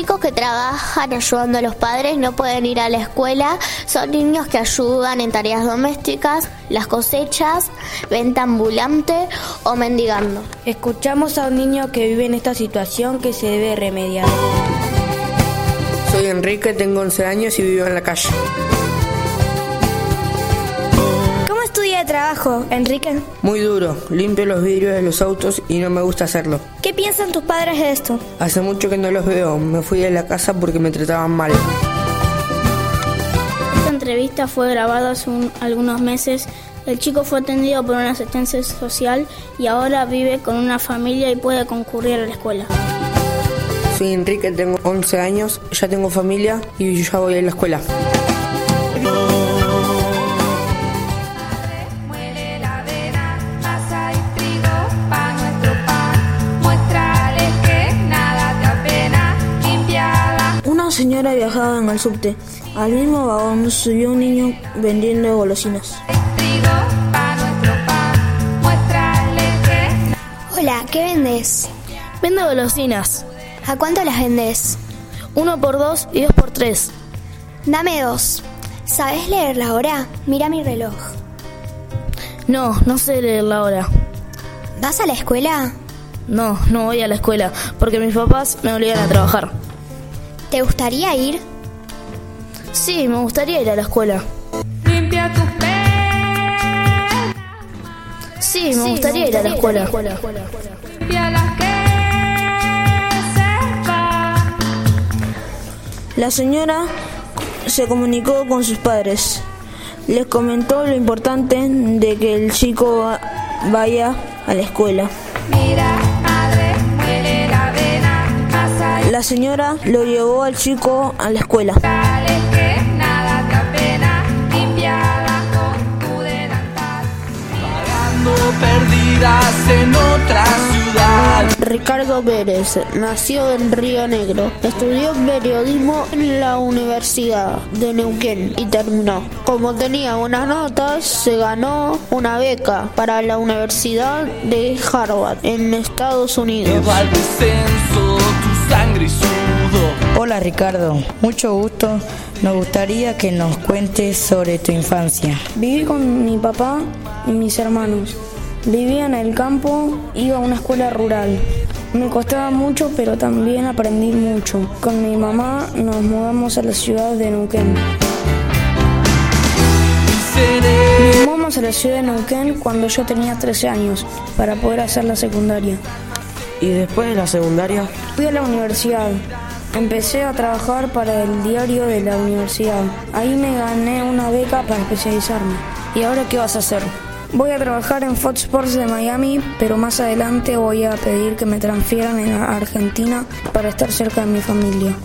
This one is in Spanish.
chicos que trabajan ayudando a los padres no pueden ir a la escuela. Son niños que ayudan en tareas domésticas, las cosechas, venta ambulante o mendigando. Escuchamos a un niño que vive en esta situación que se debe remediar. Soy Enrique, tengo 11 años y vivo en la calle. Trabajo, Enrique? Muy duro, limpio los vidrios de los autos y no me gusta hacerlo. ¿Qué piensan tus padres de esto? Hace mucho que no los veo, me fui de la casa porque me trataban mal. Esta entrevista fue grabada hace un- algunos meses. El chico fue atendido por una asistencia social y ahora vive con una familia y puede concurrir a la escuela. Soy Enrique, tengo 11 años, ya tengo familia y ya voy a la escuela. Una señora viajaba en el subte. Al mismo vagón subió un niño vendiendo golosinas. Hola, ¿qué vendes? Vendo golosinas. ¿A cuánto las vendes? Uno por dos y dos por tres. Dame dos. ¿Sabes leer la hora? Mira mi reloj. No, no sé leer la hora. ¿Vas a la escuela? No, no voy a la escuela porque mis papás me obligan a trabajar. ¿Te gustaría ir? Sí, me gustaría ir a la escuela. limpia tus. Sí, me gustaría ir a la escuela. Limpia las que sepa. La señora se comunicó con sus padres. Les comentó lo importante de que el chico va- vaya a la escuela. Mira, La señora lo llevó al chico a la escuela. Perdidas en otra ciudad. Ricardo Pérez nació en Río Negro. Estudió periodismo en la Universidad de Neuquén y terminó. Como tenía buenas notas, se ganó una beca para la Universidad de Harvard en Estados Unidos. Sangre y sudor. Hola Ricardo, mucho gusto. Nos gustaría que nos cuentes sobre tu infancia. Viví con mi papá y mis hermanos. Vivía en el campo, iba a una escuela rural. Me costaba mucho, pero también aprendí mucho. Con mi mamá nos mudamos a la ciudad de Neuquén. Nos mudamos a la ciudad de Neuquén cuando yo tenía 13 años para poder hacer la secundaria. ¿Y después de la secundaria? Fui a la universidad. Empecé a trabajar para el diario de la universidad. Ahí me gané una beca para especializarme. ¿Y ahora qué vas a hacer? Voy a trabajar en Fox Sports de Miami, pero más adelante voy a pedir que me transfieran a Argentina para estar cerca de mi familia.